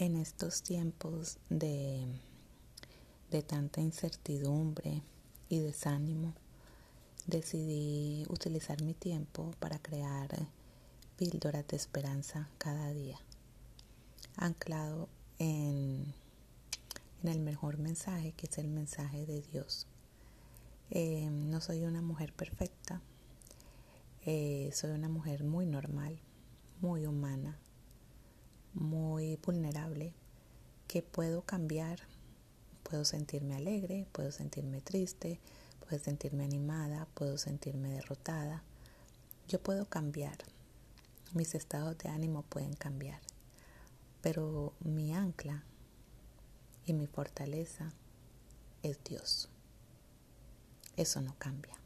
En estos tiempos de, de tanta incertidumbre y desánimo, decidí utilizar mi tiempo para crear píldoras de esperanza cada día, anclado en, en el mejor mensaje que es el mensaje de Dios. Eh, no soy una mujer perfecta, eh, soy una mujer muy normal, muy humana, vulnerable, que puedo cambiar, puedo sentirme alegre, puedo sentirme triste, puedo sentirme animada, puedo sentirme derrotada. Yo puedo cambiar, mis estados de ánimo pueden cambiar, pero mi ancla y mi fortaleza es Dios. Eso no cambia.